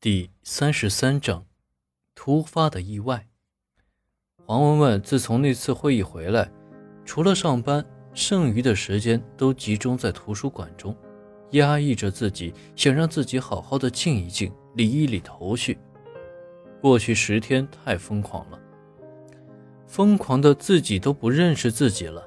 第三十三章，突发的意外。黄文文自从那次会议回来，除了上班，剩余的时间都集中在图书馆中，压抑着自己，想让自己好好的静一静，理一理头绪。过去十天太疯狂了，疯狂的自己都不认识自己了。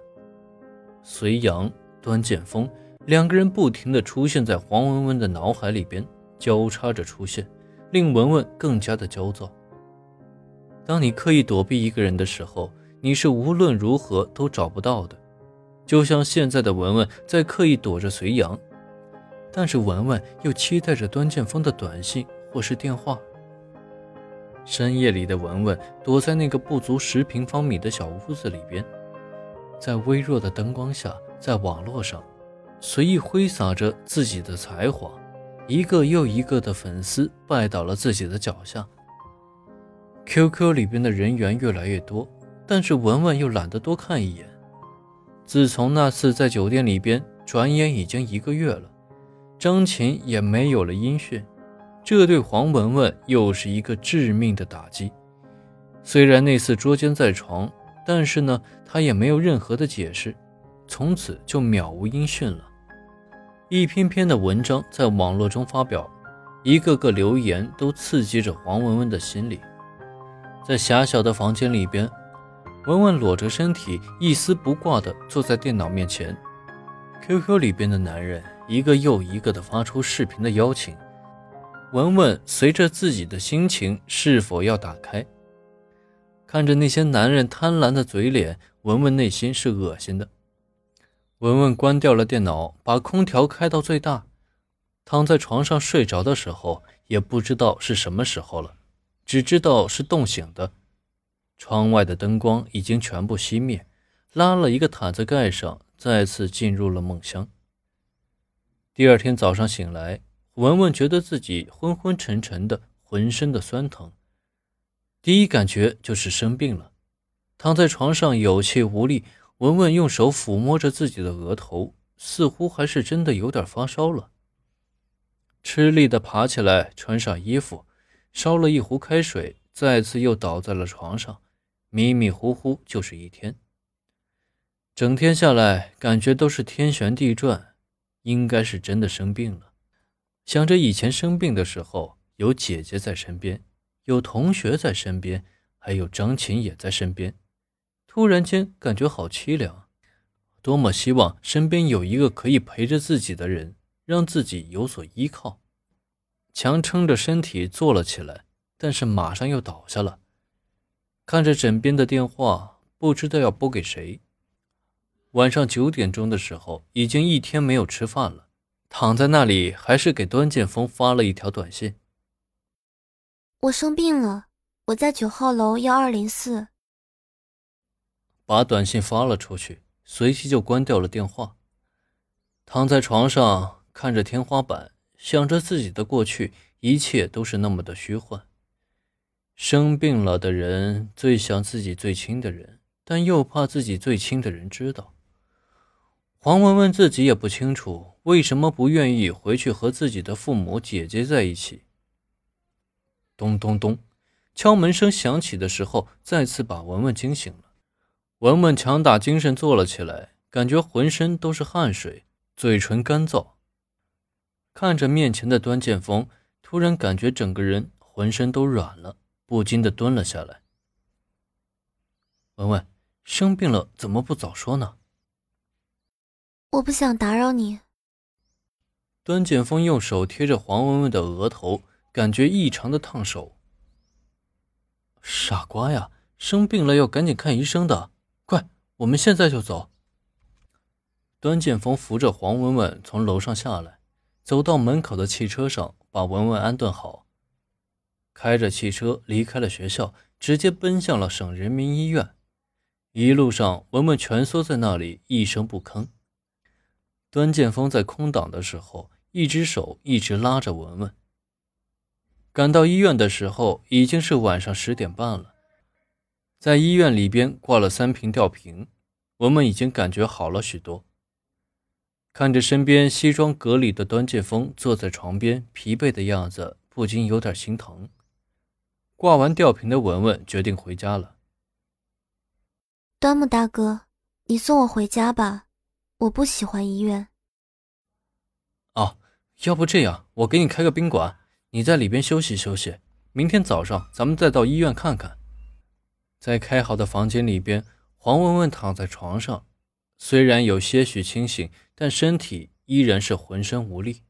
隋阳、端剑锋两个人不停的出现在黄文文的脑海里边，交叉着出现。令文文更加的焦躁。当你刻意躲避一个人的时候，你是无论如何都找不到的。就像现在的文文在刻意躲着隋阳，但是文文又期待着端剑锋的短信或是电话。深夜里的文文躲在那个不足十平方米的小屋子里边，在微弱的灯光下，在网络上随意挥洒着自己的才华。一个又一个的粉丝拜倒了自己的脚下。QQ 里边的人员越来越多，但是文文又懒得多看一眼。自从那次在酒店里边，转眼已经一个月了，张琴也没有了音讯，这对黄文文又是一个致命的打击。虽然那次捉奸在床，但是呢，他也没有任何的解释，从此就渺无音讯了。一篇篇的文章在网络中发表，一个个留言都刺激着黄文文的心里。在狭小的房间里边，文文裸着身体，一丝不挂地坐在电脑面前。QQ 里边的男人一个又一个的发出视频的邀请，文文随着自己的心情是否要打开。看着那些男人贪婪的嘴脸，文文内心是恶心的。文文关掉了电脑，把空调开到最大，躺在床上睡着的时候，也不知道是什么时候了，只知道是冻醒的。窗外的灯光已经全部熄灭，拉了一个毯子盖上，再次进入了梦乡。第二天早上醒来，文文觉得自己昏昏沉沉的，浑身的酸疼，第一感觉就是生病了，躺在床上有气无力。文文用手抚摸着自己的额头，似乎还是真的有点发烧了。吃力的爬起来，穿上衣服，烧了一壶开水，再次又倒在了床上，迷迷糊糊就是一天。整天下来，感觉都是天旋地转，应该是真的生病了。想着以前生病的时候，有姐姐在身边，有同学在身边，还有张琴也在身边。突然间感觉好凄凉，多么希望身边有一个可以陪着自己的人，让自己有所依靠。强撑着身体坐了起来，但是马上又倒下了。看着枕边的电话，不知道要拨给谁。晚上九点钟的时候，已经一天没有吃饭了，躺在那里还是给端剑锋发了一条短信：“我生病了，我在九号楼幺二零四。”把短信发了出去，随即就关掉了电话。躺在床上，看着天花板，想着自己的过去，一切都是那么的虚幻。生病了的人最想自己最亲的人，但又怕自己最亲的人知道。黄文文自己也不清楚为什么不愿意回去和自己的父母姐姐在一起。咚咚咚，敲门声响起的时候，再次把文文惊醒了。文文强打精神坐了起来，感觉浑身都是汗水，嘴唇干燥。看着面前的端剑锋，突然感觉整个人浑身都软了，不禁的蹲了下来。文文，生病了怎么不早说呢？我不想打扰你。端剑锋用手贴着黄文文的额头，感觉异常的烫手。傻瓜呀，生病了要赶紧看医生的。我们现在就走。端剑锋扶着黄文文从楼上下来，走到门口的汽车上，把文文安顿好，开着汽车离开了学校，直接奔向了省人民医院。一路上，文文蜷缩在那里，一声不吭。端剑锋在空档的时候，一只手一直拉着文文。赶到医院的时候，已经是晚上十点半了。在医院里边挂了三瓶吊瓶，文文已经感觉好了许多。看着身边西装革履的端剑锋坐在床边，疲惫的样子，不禁有点心疼。挂完吊瓶的文文决定回家了。端木大哥，你送我回家吧，我不喜欢医院。哦，要不这样，我给你开个宾馆，你在里边休息休息，明天早上咱们再到医院看看。在开好的房间里边，黄文文躺在床上，虽然有些许清醒，但身体依然是浑身无力。